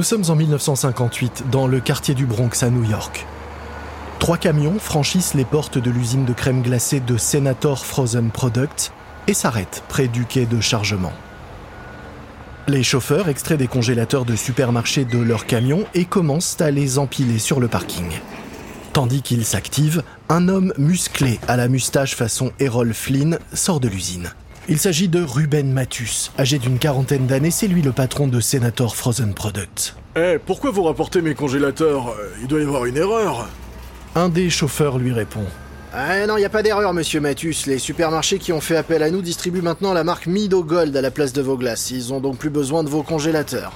Nous sommes en 1958 dans le quartier du Bronx à New York. Trois camions franchissent les portes de l'usine de crème glacée de Senator Frozen Products et s'arrêtent près du quai de chargement. Les chauffeurs extraient des congélateurs de supermarché de leurs camions et commencent à les empiler sur le parking. Tandis qu'ils s'activent, un homme musclé à la moustache façon Errol Flynn sort de l'usine. Il s'agit de Ruben Mathus, âgé d'une quarantaine d'années, c'est lui le patron de Senator Frozen Products. Eh, pourquoi vous rapportez mes congélateurs? Il doit y avoir une erreur. Un des chauffeurs lui répond. Ah non, il a pas d'erreur, monsieur Mathus. Les supermarchés qui ont fait appel à nous distribuent maintenant la marque Mido Gold à la place de vos glaces. Ils ont donc plus besoin de vos congélateurs.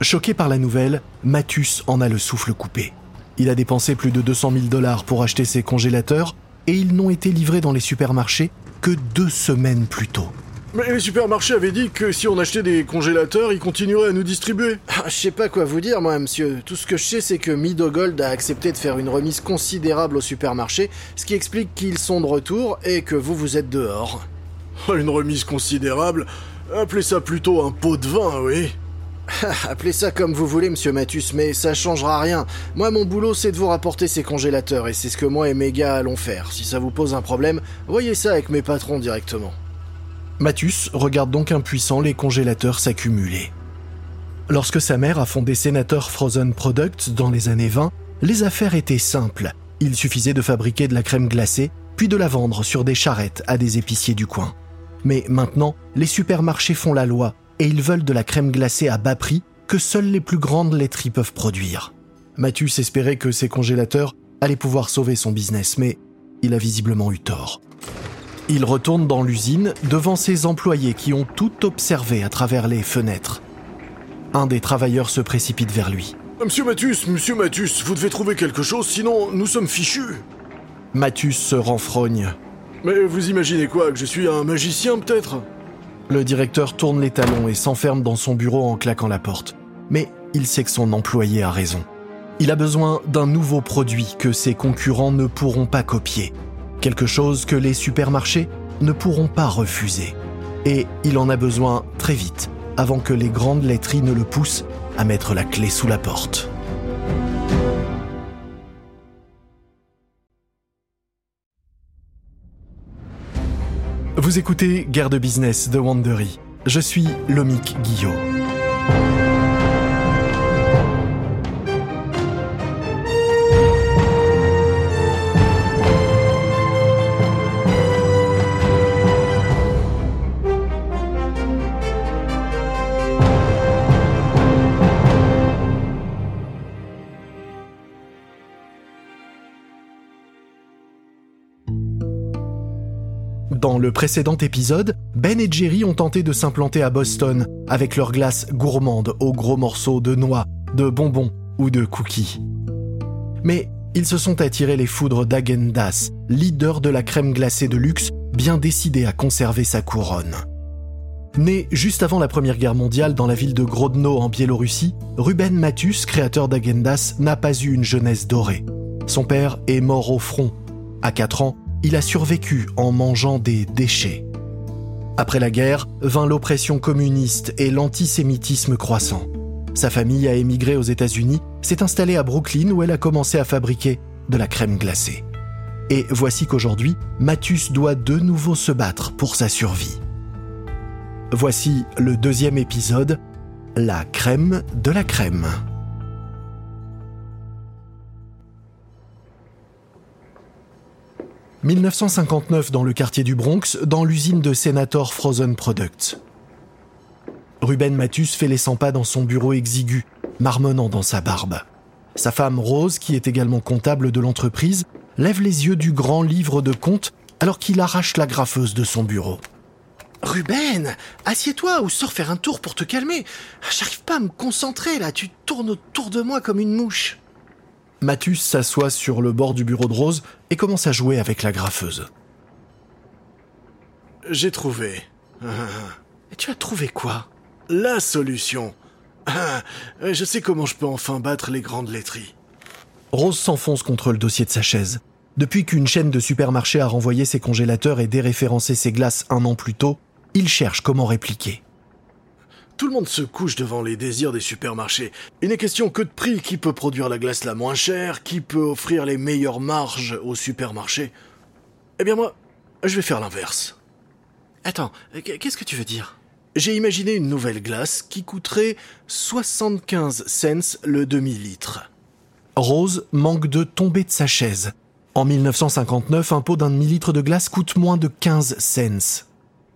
Choqué par la nouvelle, Mathus en a le souffle coupé. Il a dépensé plus de 200 000 dollars pour acheter ses congélateurs et ils n'ont été livrés dans les supermarchés que deux semaines plus tôt. Mais les supermarchés avaient dit que si on achetait des congélateurs, ils continueraient à nous distribuer. Ah, je sais pas quoi vous dire, moi, monsieur. Tout ce que je sais, c'est que Mido Gold a accepté de faire une remise considérable au supermarché, ce qui explique qu'ils sont de retour et que vous, vous êtes dehors. Oh, une remise considérable? Appelez ça plutôt un pot de vin, oui. Appelez ça comme vous voulez, monsieur Mathus, mais ça changera rien. Moi, mon boulot, c'est de vous rapporter ces congélateurs, et c'est ce que moi et mes gars allons faire. Si ça vous pose un problème, voyez ça avec mes patrons directement. Mathus regarde donc impuissant les congélateurs s'accumuler. Lorsque sa mère a fondé Senator Frozen Products dans les années 20, les affaires étaient simples. Il suffisait de fabriquer de la crème glacée, puis de la vendre sur des charrettes à des épiciers du coin. Mais maintenant, les supermarchés font la loi et ils veulent de la crème glacée à bas prix que seules les plus grandes laiteries peuvent produire. Mathus espérait que ses congélateurs allaient pouvoir sauver son business, mais il a visiblement eu tort. Il retourne dans l'usine devant ses employés qui ont tout observé à travers les fenêtres. Un des travailleurs se précipite vers lui. Monsieur Mathus, monsieur Mathus, vous devez trouver quelque chose, sinon nous sommes fichus. Mathus se renfrogne. Mais vous imaginez quoi Que je suis un magicien peut-être? Le directeur tourne les talons et s'enferme dans son bureau en claquant la porte. Mais il sait que son employé a raison. Il a besoin d'un nouveau produit que ses concurrents ne pourront pas copier. Quelque chose que les supermarchés ne pourront pas refuser. Et il en a besoin très vite, avant que les grandes laiteries ne le poussent à mettre la clé sous la porte. Vous écoutez Guerre de business de Wandery. Je suis Lomic Guillot. Le précédent épisode, Ben et Jerry ont tenté de s'implanter à Boston avec leurs glaces gourmandes aux gros morceaux de noix, de bonbons ou de cookies. Mais ils se sont attirés les foudres d'Agendas, leader de la crème glacée de luxe, bien décidé à conserver sa couronne. Né juste avant la Première Guerre mondiale dans la ville de Grodno en Biélorussie, Ruben Mathus, créateur d'Agendas, n'a pas eu une jeunesse dorée. Son père est mort au front. À 4 ans, il a survécu en mangeant des déchets. Après la guerre, vint l'oppression communiste et l'antisémitisme croissant. Sa famille a émigré aux États-Unis, s'est installée à Brooklyn où elle a commencé à fabriquer de la crème glacée. Et voici qu'aujourd'hui, Mathus doit de nouveau se battre pour sa survie. Voici le deuxième épisode, la crème de la crème. 1959 dans le quartier du Bronx, dans l'usine de Senator Frozen Products. Ruben Mathus fait les 100 pas dans son bureau exigu, marmonnant dans sa barbe. Sa femme Rose, qui est également comptable de l'entreprise, lève les yeux du grand livre de compte alors qu'il arrache la graffeuse de son bureau. Ruben, assieds-toi ou sors faire un tour pour te calmer. J'arrive pas à me concentrer là, tu tournes autour de moi comme une mouche. Mathus s'assoit sur le bord du bureau de Rose et commence à jouer avec la graffeuse. J'ai trouvé. Et tu as trouvé quoi? La solution. Je sais comment je peux enfin battre les grandes laiteries. Rose s'enfonce contre le dossier de sa chaise. Depuis qu'une chaîne de supermarchés a renvoyé ses congélateurs et déréférencé ses glaces un an plus tôt, il cherche comment répliquer. Tout le monde se couche devant les désirs des supermarchés. Il n'est question que de prix? Qui peut produire la glace la moins chère? Qui peut offrir les meilleures marges aux supermarchés Eh bien moi, je vais faire l'inverse. Attends, qu'est-ce que tu veux dire? J'ai imaginé une nouvelle glace qui coûterait 75 cents le demi-litre. Rose manque de tomber de sa chaise. En 1959, un pot d'un demi-litre de glace coûte moins de 15 cents.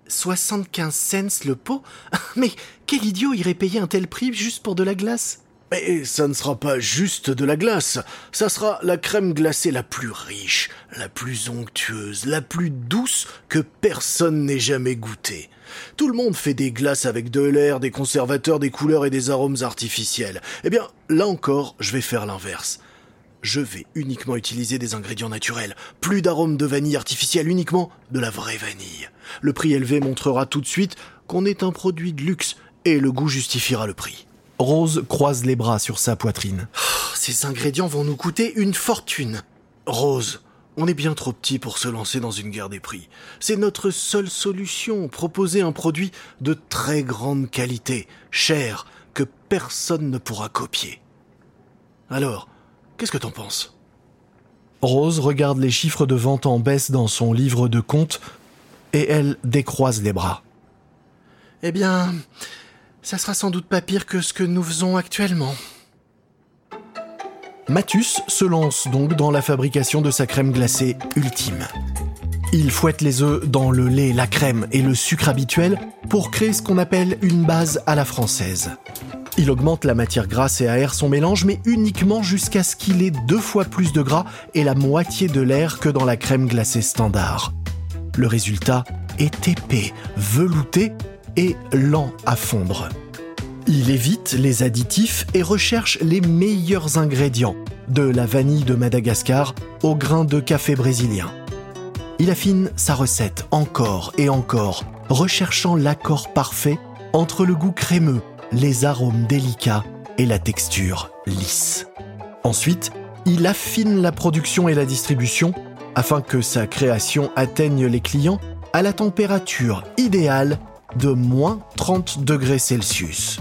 75 cents le pot? Mais quel idiot irait payer un tel prix juste pour de la glace? Mais ça ne sera pas juste de la glace, ça sera la crème glacée la plus riche, la plus onctueuse, la plus douce que personne n'ait jamais goûtée. Tout le monde fait des glaces avec de l'air, des conservateurs, des couleurs et des arômes artificiels. Eh bien, là encore, je vais faire l'inverse je vais uniquement utiliser des ingrédients naturels. Plus d'arômes de vanille artificielle, uniquement de la vraie vanille. Le prix élevé montrera tout de suite qu'on est un produit de luxe et le goût justifiera le prix. Rose croise les bras sur sa poitrine. Oh, ces ingrédients vont nous coûter une fortune. Rose, on est bien trop petit pour se lancer dans une guerre des prix. C'est notre seule solution, proposer un produit de très grande qualité, cher, que personne ne pourra copier. Alors, Qu'est-ce que t'en penses? Rose regarde les chiffres de vente en baisse dans son livre de compte et elle décroise les bras. Eh bien, ça sera sans doute pas pire que ce que nous faisons actuellement. Mathus se lance donc dans la fabrication de sa crème glacée ultime. Il fouette les œufs dans le lait, la crème et le sucre habituel pour créer ce qu'on appelle une base à la française. Il augmente la matière grasse et aère son mélange, mais uniquement jusqu'à ce qu'il ait deux fois plus de gras et la moitié de l'air que dans la crème glacée standard. Le résultat est épais, velouté et lent à fondre. Il évite les additifs et recherche les meilleurs ingrédients, de la vanille de Madagascar au grain de café brésilien. Il affine sa recette encore et encore, recherchant l'accord parfait entre le goût crémeux, les arômes délicats et la texture lisse. Ensuite, il affine la production et la distribution afin que sa création atteigne les clients à la température idéale de moins 30 degrés Celsius.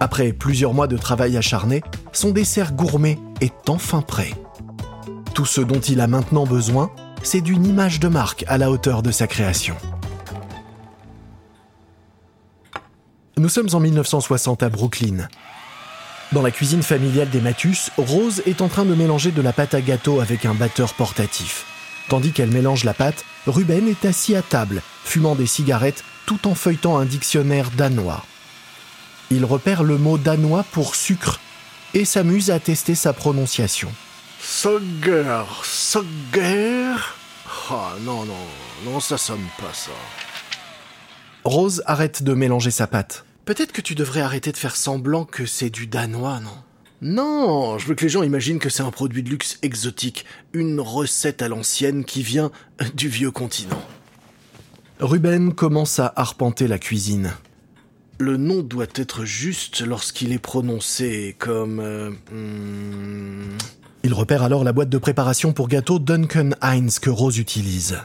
Après plusieurs mois de travail acharné, son dessert gourmet est enfin prêt. Tout ce dont il a maintenant besoin, c'est d'une image de marque à la hauteur de sa création. Nous sommes en 1960 à Brooklyn. Dans la cuisine familiale des Mathus, Rose est en train de mélanger de la pâte à gâteau avec un batteur portatif. Tandis qu'elle mélange la pâte, Ruben est assis à table, fumant des cigarettes tout en feuilletant un dictionnaire danois. Il repère le mot danois pour sucre et s'amuse à tester sa prononciation. Soger, Soger Ah non, non, non, ça sonne pas ça. Rose arrête de mélanger sa pâte. Peut-être que tu devrais arrêter de faire semblant que c'est du danois, non? Non, je veux que les gens imaginent que c'est un produit de luxe exotique, une recette à l'ancienne qui vient du vieux continent. Ruben commence à arpenter la cuisine. Le nom doit être juste lorsqu'il est prononcé comme... Euh, hmm. Il repère alors la boîte de préparation pour gâteau Duncan Heinz que Rose utilise.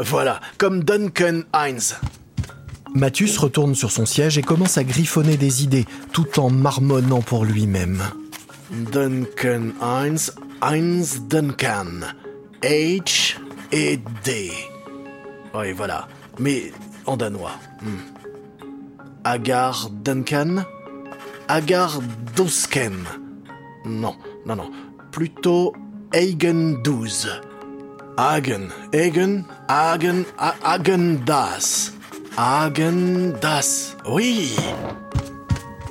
Voilà, comme Duncan Heinz. Mathus retourne sur son siège et commence à griffonner des idées, tout en marmonnant pour lui-même. Duncan Heinz, Heinz Duncan. H et D. Oui, voilà. Mais en danois. Hmm. Agar Duncan? Agar Dosken. Non, non, non. Plutôt Hagen 12. Hagen, Hagen, Hagen, Hagen Das. Das. Oui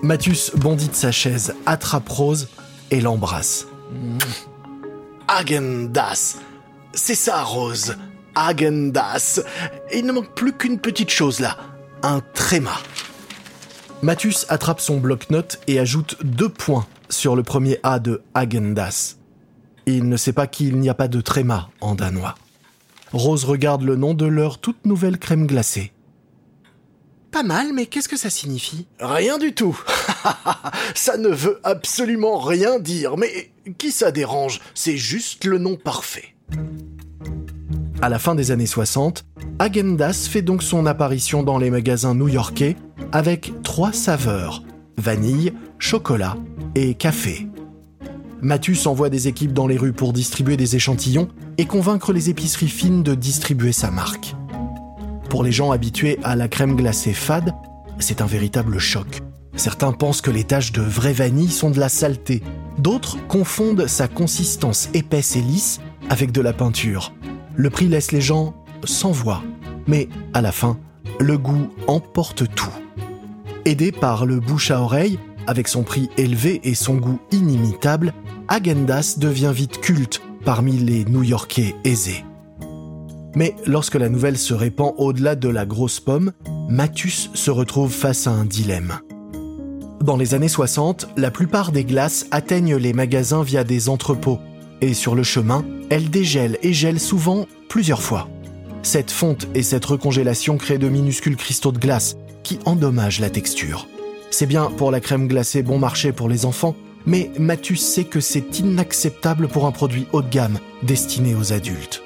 Mathus bondit de sa chaise, attrape Rose et l'embrasse. Das. C'est ça, Rose. Das. Il ne manque plus qu'une petite chose là. Un tréma. Mathus attrape son bloc-notes et ajoute deux points sur le premier A de Das. Il ne sait pas qu'il n'y a pas de tréma en danois. Rose regarde le nom de leur toute nouvelle crème glacée. Pas mal, mais qu'est-ce que ça signifie? Rien du tout. ça ne veut absolument rien dire, mais qui ça dérange? C'est juste le nom parfait. À la fin des années 60, Agendas fait donc son apparition dans les magasins new-yorkais avec trois saveurs vanille, chocolat et café. Mathus envoie des équipes dans les rues pour distribuer des échantillons et convaincre les épiceries fines de distribuer sa marque. Pour les gens habitués à la crème glacée fade, c'est un véritable choc. Certains pensent que les taches de vraie vanille sont de la saleté. D'autres confondent sa consistance épaisse et lisse avec de la peinture. Le prix laisse les gens sans voix. Mais à la fin, le goût emporte tout. Aidé par le bouche à oreille, avec son prix élevé et son goût inimitable, Agendas devient vite culte parmi les New-Yorkais aisés. Mais lorsque la nouvelle se répand au-delà de la grosse pomme, Mathus se retrouve face à un dilemme. Dans les années 60, la plupart des glaces atteignent les magasins via des entrepôts, et sur le chemin, elles dégèlent et gèlent souvent plusieurs fois. Cette fonte et cette recongélation créent de minuscules cristaux de glace qui endommagent la texture. C'est bien pour la crème glacée bon marché pour les enfants, mais Mathus sait que c'est inacceptable pour un produit haut de gamme destiné aux adultes.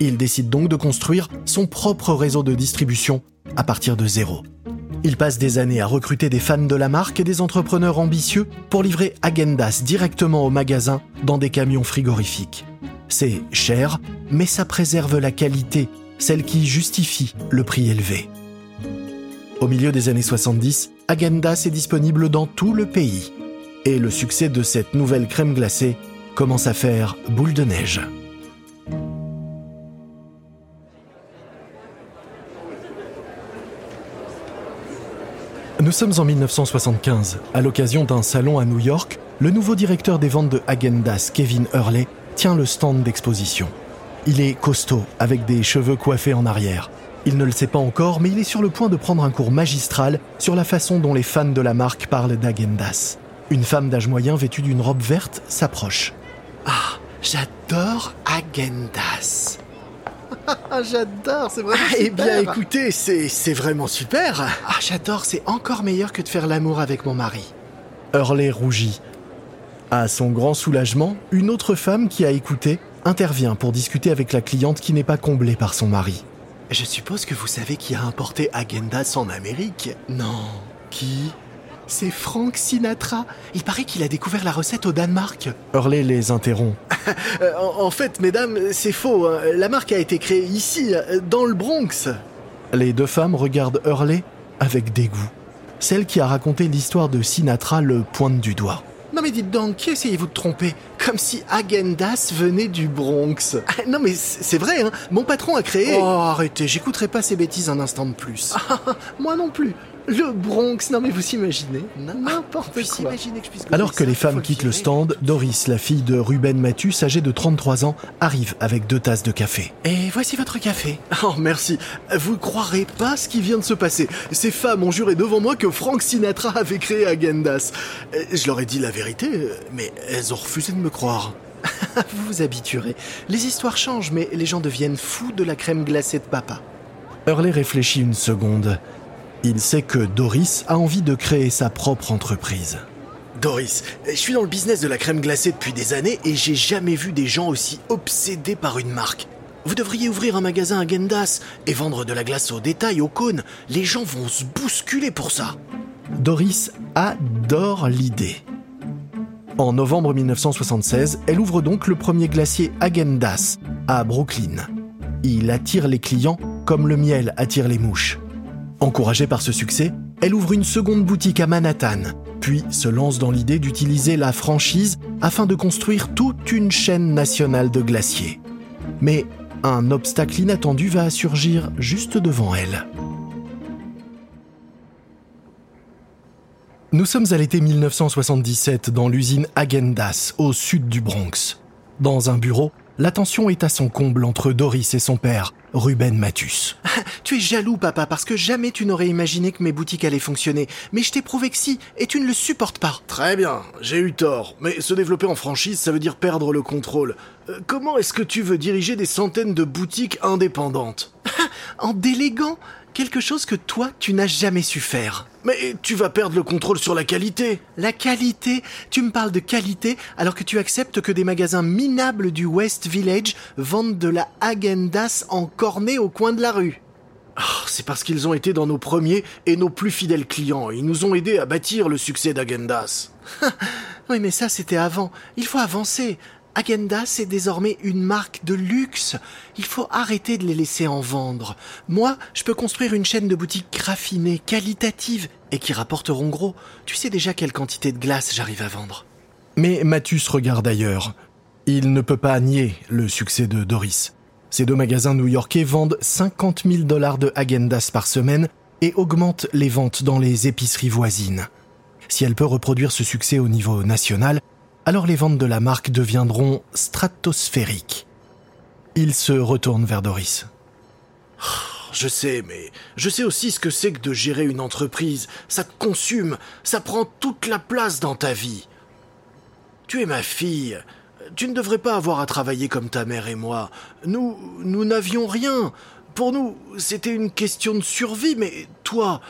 Il décide donc de construire son propre réseau de distribution à partir de zéro. Il passe des années à recruter des fans de la marque et des entrepreneurs ambitieux pour livrer Agendas directement au magasin dans des camions frigorifiques. C'est cher, mais ça préserve la qualité, celle qui justifie le prix élevé. Au milieu des années 70, Agendas est disponible dans tout le pays. Et le succès de cette nouvelle crème glacée commence à faire boule de neige. Nous sommes en 1975. À l'occasion d'un salon à New York, le nouveau directeur des ventes de Agendas, Kevin Hurley, tient le stand d'exposition. Il est costaud, avec des cheveux coiffés en arrière. Il ne le sait pas encore, mais il est sur le point de prendre un cours magistral sur la façon dont les fans de la marque parlent d'Agendas. Une femme d'âge moyen vêtue d'une robe verte s'approche. Ah, j'adore Agendas. J'adore, c'est vraiment ah, Eh bien, écoutez, c'est vraiment super. Ah, j'adore, c'est encore meilleur que de faire l'amour avec mon mari. Hurley rougit. À son grand soulagement, une autre femme qui a écouté intervient pour discuter avec la cliente qui n'est pas comblée par son mari. Je suppose que vous savez qui a importé Agendas en Amérique Non. Qui? C'est Frank Sinatra. Il paraît qu'il a découvert la recette au Danemark. Hurley les interrompt. En, fait, mesdames, c'est faux. Hein. La marque a été créée ici, dans le Bronx. Les deux femmes regardent Hurley avec dégoût. Celle qui a raconté l'histoire de Sinatra le pointe du doigt. Non mais dites donc, qui essayez-vous de tromper? Comme si Agendas venait du Bronx. Ah, non mais c'est vrai, hein mon patron a créé... Oh arrêtez, j'écouterai pas ces bêtises un instant de plus. moi non plus. Le Bronx, non mais vous imaginez N'importe quoi. Que je puisse Alors que les femmes quittent le stand, Doris, la fille de Ruben Mathieu, âgée de 33 ans, arrive avec deux tasses de café. Et voici votre café. Oh merci. Vous croirez pas ce qui vient de se passer. Ces femmes ont juré devant moi que Frank Sinatra avait créé Agendas. Je leur ai dit la vérité, mais elles ont refusé de me croire. vous vous habituerez. Les histoires changent, mais les gens deviennent fous de la crème glacée de papa. Hurley réfléchit une seconde. Il sait que Doris a envie de créer sa propre entreprise. Doris, je suis dans le business de la crème glacée depuis des années et j'ai jamais vu des gens aussi obsédés par une marque. Vous devriez ouvrir un magasin à Gendas et vendre de la glace au détail, au cône. Les gens vont se bousculer pour ça. Doris adore l'idée. En novembre 1976, elle ouvre donc le premier glacier Agendas à Brooklyn. Il attire les clients comme le miel attire les mouches. Encouragée par ce succès, elle ouvre une seconde boutique à Manhattan, puis se lance dans l'idée d'utiliser la franchise afin de construire toute une chaîne nationale de glaciers. Mais un obstacle inattendu va surgir juste devant elle. Nous sommes à l'été 1977 dans l'usine Agendas, au sud du Bronx. Dans un bureau, L'attention est à son comble entre Doris et son père, Ruben Mathus. tu es jaloux, papa, parce que jamais tu n'aurais imaginé que mes boutiques allaient fonctionner. Mais je t'ai prouvé que si, et tu ne le supportes pas. Très bien, j'ai eu tort. Mais se développer en franchise, ça veut dire perdre le contrôle. Euh, comment est-ce que tu veux diriger des centaines de boutiques indépendantes? En déléguant? Quelque chose que toi, tu n'as jamais su faire. Mais tu vas perdre le contrôle sur la qualité. La qualité Tu me parles de qualité alors que tu acceptes que des magasins minables du West Village vendent de la Agendas en cornet au coin de la rue. Ah, c'est parce qu'ils ont été dans nos premiers et nos plus fidèles clients. Ils nous ont aidés à bâtir le succès d'Agendas. oui, mais ça, c'était avant. Il faut avancer. Agendas est désormais une marque de luxe. Il faut arrêter de les laisser en vendre. Moi, je peux construire une chaîne de boutiques raffinées, qualitatives et qui rapporteront gros. Tu sais déjà quelle quantité de glace j'arrive à vendre. Mais Mathus regarde ailleurs. Il ne peut pas nier le succès de Doris. Ces deux magasins new-yorkais vendent 50 000 dollars de Agendas par semaine et augmentent les ventes dans les épiceries voisines. Si elle peut reproduire ce succès au niveau national, alors les ventes de la marque deviendront stratosphériques. Il se retourne vers Doris. Je sais, mais je sais aussi ce que c'est que de gérer une entreprise. Ça te consume, ça prend toute la place dans ta vie. Tu es ma fille. Tu ne devrais pas avoir à travailler comme ta mère et moi. Nous, nous n'avions rien. Pour nous, c'était une question de survie, mais toi,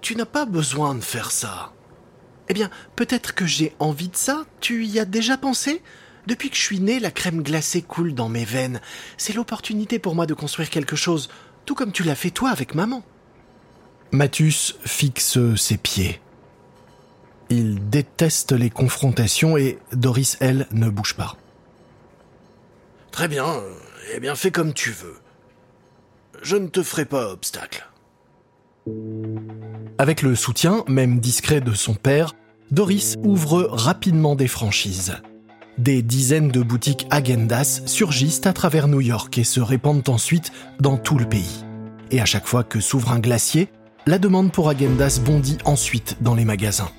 tu n'as pas besoin de faire ça. Eh bien, peut-être que j'ai envie de ça. Tu y as déjà pensé? Depuis que je suis né, la crème glacée coule dans mes veines. C'est l'opportunité pour moi de construire quelque chose, tout comme tu l'as fait toi avec maman. Mathus fixe ses pieds. Il déteste les confrontations et Doris, elle, ne bouge pas. Très bien, eh bien fais comme tu veux. Je ne te ferai pas obstacle. Avec le soutien, même discret, de son père, Doris ouvre rapidement des franchises. Des dizaines de boutiques Agendas surgissent à travers New York et se répandent ensuite dans tout le pays. Et à chaque fois que s'ouvre un glacier, la demande pour Agendas bondit ensuite dans les magasins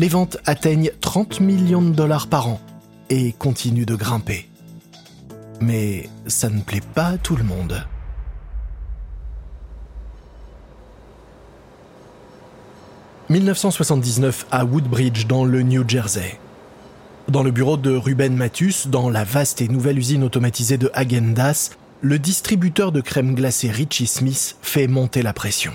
les ventes atteignent 30 millions de dollars par an et continuent de grimper. Mais ça ne plaît pas à tout le monde. « 1979 à Woodbridge dans le New Jersey. Dans le bureau de Ruben Mathus, dans la vaste et nouvelle usine automatisée de Hagendas, le distributeur de crème glacée Richie Smith fait monter la pression.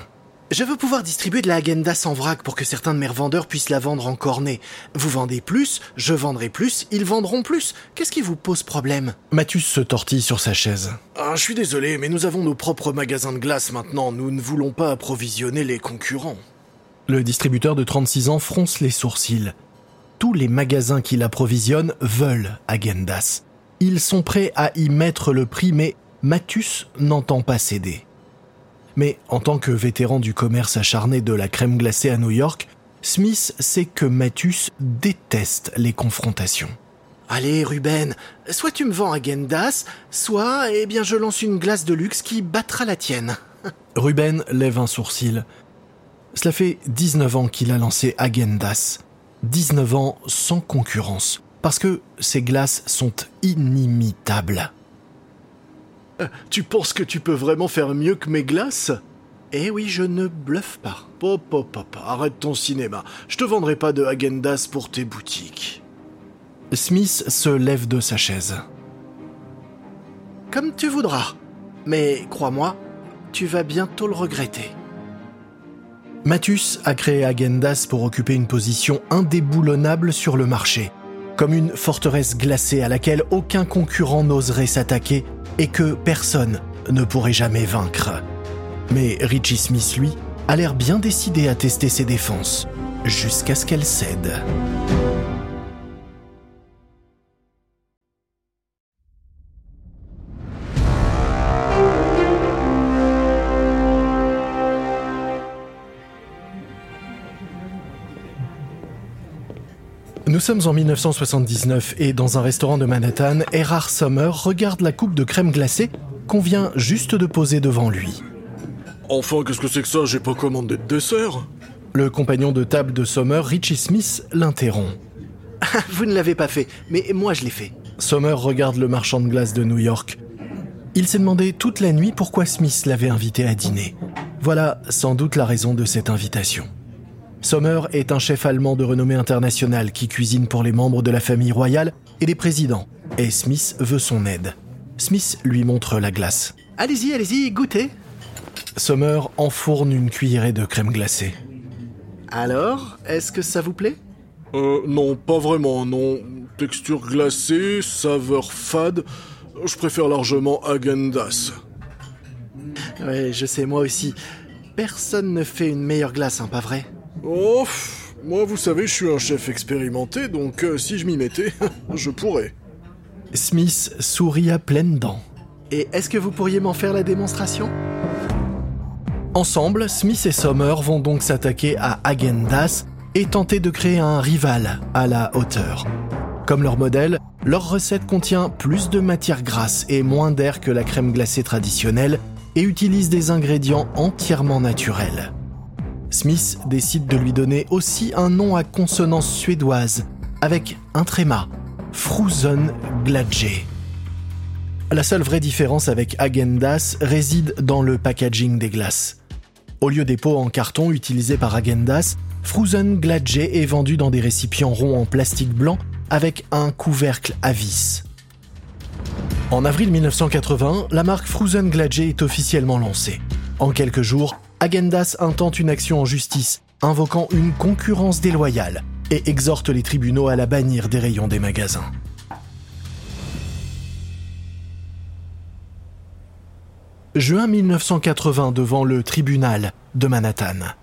Je veux pouvoir distribuer de la Agenda sans vrac pour que certains de mes revendeurs puissent la vendre en cornet. Vous vendez plus, je vendrai plus, ils vendront plus. Qu'est-ce qui vous pose problème? Mathus se tortille sur sa chaise. Ah, je suis désolé, mais nous avons nos propres magasins de glace maintenant. Nous ne voulons pas approvisionner les concurrents. Le distributeur de 36 ans fronce les sourcils. Tous les magasins qui l'approvisionnent veulent Agendas. Ils sont prêts à y mettre le prix, mais Mathus n'entend pas céder. Mais en tant que vétéran du commerce acharné de la crème glacée à New York, Smith sait que Mathus déteste les confrontations. Allez, Ruben, soit tu me vends Agendas, soit, eh bien, je lance une glace de luxe qui battra la tienne. Ruben lève un sourcil. Cela fait 19 ans qu'il a lancé Agendas. 19 ans sans concurrence, parce que ses glaces sont inimitables. Tu penses que tu peux vraiment faire mieux que mes glaces? Eh oui, je ne bluffe pas. Pop, pop, pop, arrête ton cinéma. Je te vendrai pas de Hagendas pour tes boutiques. Smith se lève de sa chaise. Comme tu voudras. Mais crois-moi, tu vas bientôt le regretter. Mathus a créé Agendas pour occuper une position indéboulonnable sur le marché, comme une forteresse glacée à laquelle aucun concurrent n'oserait s'attaquer et que personne ne pourrait jamais vaincre. Mais Richie Smith, lui, a l'air bien décidé à tester ses défenses, jusqu'à ce qu'elle cède. Sommes en 1979 et dans un restaurant de Manhattan, Erhard Sommer regarde la coupe de crème glacée qu'on vient juste de poser devant lui. Enfin, qu'est-ce que c'est que ça? J'ai pas commandé de dessert Le compagnon de table de Sommer, Richie Smith, l'interrompt. Vous ne l'avez pas fait, mais moi je l'ai fait. Sommer regarde le marchand de glace de New York. Il s'est demandé toute la nuit pourquoi Smith l'avait invité à dîner. Voilà sans doute la raison de cette invitation. Sommer est un chef allemand de renommée internationale qui cuisine pour les membres de la famille royale et les présidents, et Smith veut son aide. Smith lui montre la glace. Allez-y, allez-y, goûtez. Sommer enfourne une cuillerée de crème glacée. Alors, est-ce que ça vous plaît? Euh, non, pas vraiment, non. Texture glacée, saveur fade. Je préfère largement Agendas. Ouais, je sais, moi aussi. Personne ne fait une meilleure glace, hein, pas vrai? Oh, moi vous savez, je suis un chef expérimenté, donc euh, si je m'y mettais, je pourrais. Smith sourit à pleines dents. Et est-ce que vous pourriez m'en faire la démonstration? Ensemble, Smith et Sommer vont donc s'attaquer à Agendas et tenter de créer un rival à la hauteur. Comme leur modèle, leur recette contient plus de matière grasse et moins d'air que la crème glacée traditionnelle et utilise des ingrédients entièrement naturels. Smith décide de lui donner aussi un nom à consonance suédoise avec un tréma, Frusen Gladje. La seule vraie différence avec Agendas réside dans le packaging des glaces. Au lieu des pots en carton utilisés par Agendas, Frusen Gladje est vendu dans des récipients ronds en plastique blanc avec un couvercle à vis. En avril 1980, la marque Frusen Gladje est officiellement lancée. En quelques jours, Agendas intente une action en justice, invoquant une concurrence déloyale et exhorte les tribunaux à la bannir des rayons des magasins. Juin 1980 devant le tribunal de Manhattan.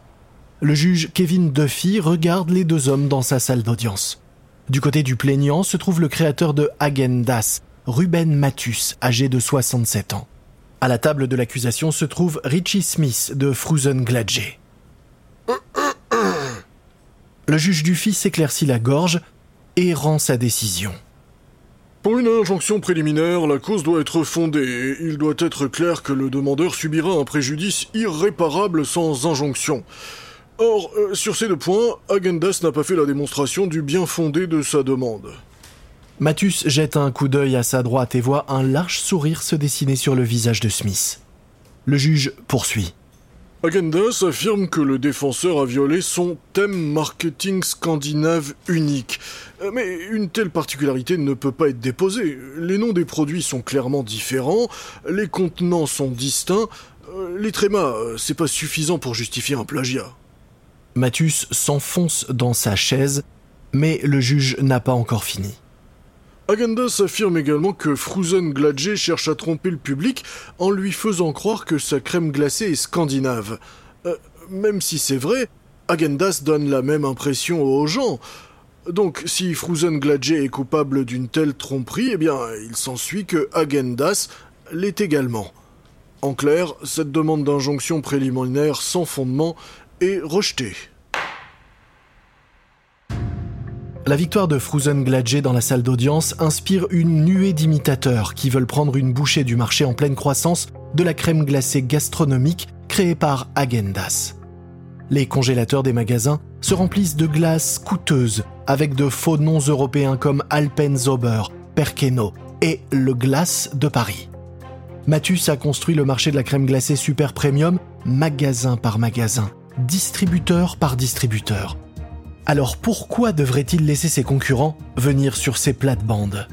Le juge Kevin Duffy regarde les deux hommes dans sa salle d'audience. Du côté du plaignant se trouve le créateur de Agendas, Ruben Mathus, âgé de 67 ans. À la table de l'accusation se trouve Richie Smith de Fruzen Gladje. Le juge Duffy s'éclaircit la gorge et rend sa décision. Pour une injonction préliminaire, la cause doit être fondée et il doit être clair que le demandeur subira un préjudice irréparable sans injonction. Or, euh, sur ces deux points, Agendas n'a pas fait la démonstration du bien fondé de sa demande. Mathus jette un coup d'œil à sa droite et voit un large sourire se dessiner sur le visage de Smith. Le juge poursuit. Agendas affirme que le défenseur a violé son thème marketing scandinave unique. Euh, mais une telle particularité ne peut pas être déposée. Les noms des produits sont clairement différents, les contenants sont distincts, euh, les trémas, euh, c'est pas suffisant pour justifier un plagiat. Mathus s'enfonce dans sa chaise, mais le juge n'a pas encore fini. Agendas affirme également que Fruzen Gladje cherche à tromper le public en lui faisant croire que sa crème glacée est scandinave. Euh, même si c'est vrai, Agendas donne la même impression aux gens. Donc, si Fruzen Gladje est coupable d'une telle tromperie, eh bien, il s'ensuit que Agendas l'est également. En clair, cette demande d'injonction préliminaire sans fondement est rejetée. La victoire de Fruzen Gladje dans la salle d'audience inspire une nuée d'imitateurs qui veulent prendre une bouchée du marché en pleine croissance de la crème glacée gastronomique créée par Agendas. Les congélateurs des magasins se remplissent de glaces coûteuses avec de faux noms européens comme Alpenzauber, Perkeno et le Glace de Paris. Mathus a construit le marché de la crème glacée super premium magasin par magasin, distributeur par distributeur. Alors pourquoi devrait-il laisser ses concurrents venir sur ses plates-bandes?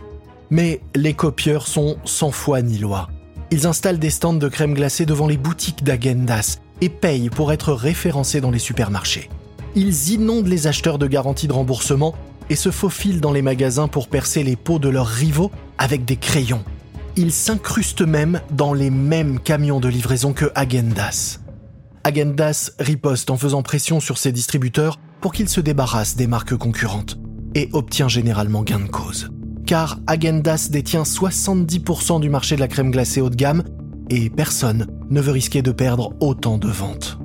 Mais les copieurs sont sans foi ni loi. Ils installent des stands de crème glacée devant les boutiques d'Agendas et payent pour être référencés dans les supermarchés. Ils inondent les acheteurs de garanties de remboursement et se faufilent dans les magasins pour percer les pots de leurs rivaux avec des crayons. Ils s'incrustent même dans les mêmes camions de livraison que Agendas. Agendas riposte en faisant pression sur ses distributeurs pour qu'ils se débarrassent des marques concurrentes et obtient généralement gain de cause. Car Agendas détient 70% du marché de la crème glacée haut de gamme et personne ne veut risquer de perdre autant de ventes.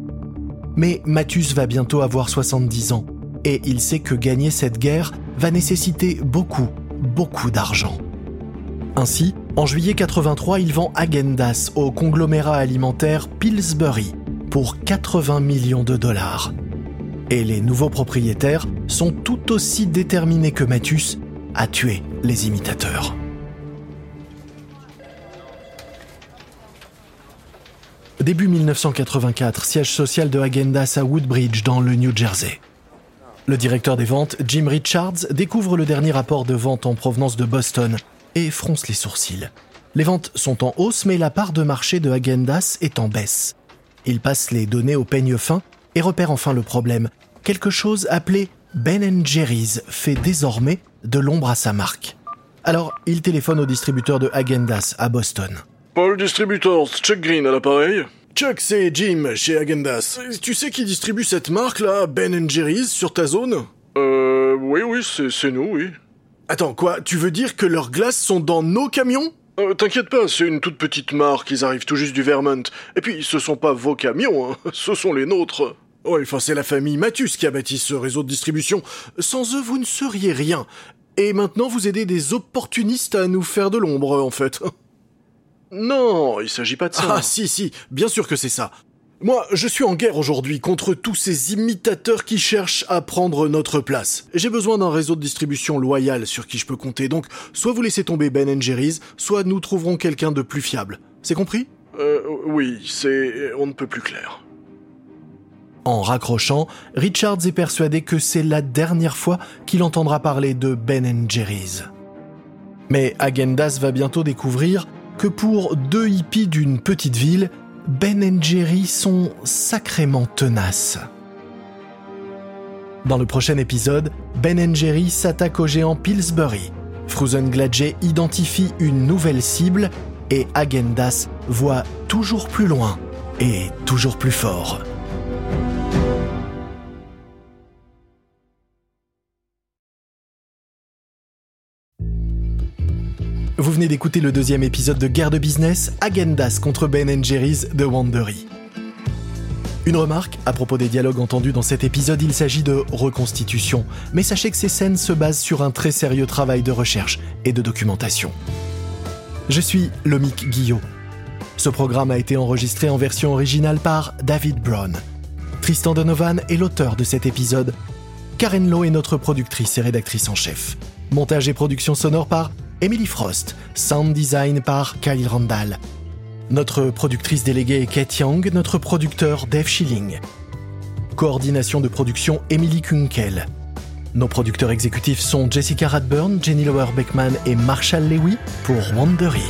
Mais Mathus va bientôt avoir 70 ans et il sait que gagner cette guerre va nécessiter beaucoup, beaucoup d'argent. Ainsi, en juillet 83, il vend Agendas au conglomérat alimentaire Pillsbury pour 80 millions de dollars. Et les nouveaux propriétaires sont tout aussi déterminés que Mathus à tuer les imitateurs. Début 1984, siège social de Agendas à Woodbridge dans le New Jersey. Le directeur des ventes, Jim Richards, découvre le dernier rapport de vente en provenance de Boston et fronce les sourcils. Les ventes sont en hausse, mais la part de marché de Agendas est en baisse. Il passe les données au peigne fin et repère enfin le problème. Quelque chose appelé Ben Jerry's fait désormais de l'ombre à sa marque. Alors, il téléphone au distributeur de Agendas à Boston. Paul Distributors, Chuck Green à l'appareil Chuck, c'est Jim, chez Agendas. Tu sais qui distribue cette marque-là, Ben Jerry's, sur ta zone? Euh, oui, oui, c'est nous, oui. Attends, quoi? Tu veux dire que leurs glaces sont dans nos camions? Euh, T'inquiète pas, c'est une toute petite marque, ils arrivent tout juste du Vermont. Et puis, ce sont pas vos camions, hein, ce sont les nôtres. Ouais, enfin, c'est la famille Mathus qui a bâti ce réseau de distribution. Sans eux, vous ne seriez rien. Et maintenant, vous aidez des opportunistes à nous faire de l'ombre, en fait. Non, il s'agit pas de ça. Ah si, si, bien sûr que c'est ça. Moi, je suis en guerre aujourd'hui contre tous ces imitateurs qui cherchent à prendre notre place. J'ai besoin d'un réseau de distribution loyal sur qui je peux compter, donc soit vous laissez tomber Ben Jerry's, soit nous trouverons quelqu'un de plus fiable. C'est compris? Euh, oui, c'est... on ne peut plus clair. En raccrochant, Richards est persuadé que c'est la dernière fois qu'il entendra parler de Ben Jerry's. Mais Agendas va bientôt découvrir que pour deux hippies d'une petite ville, Ben Jerry sont sacrément tenaces. Dans le prochain épisode, Ben Jerry s'attaque au géant Pillsbury. Frozen Gladje identifie une nouvelle cible et Agendas voit toujours plus loin et toujours plus fort. Vous venez d'écouter le deuxième épisode de Guerre de Business, Agendas contre Ben Jerry's de Wandery. Une remarque à propos des dialogues entendus dans cet épisode, il s'agit de reconstitution, mais sachez que ces scènes se basent sur un très sérieux travail de recherche et de documentation. Je suis Lomic Guillot. Ce programme a été enregistré en version originale par David Brown. Tristan Donovan est l'auteur de cet épisode. Karen Lowe est notre productrice et rédactrice en chef. Montage et production sonore par Emily Frost, sound design par Kyle Randall. Notre productrice déléguée est Kate Young, notre producteur Dave Schilling. Coordination de production Emily Kunkel. Nos producteurs exécutifs sont Jessica Radburn, Jenny Lower Beckman et Marshall Lewy pour Wandery.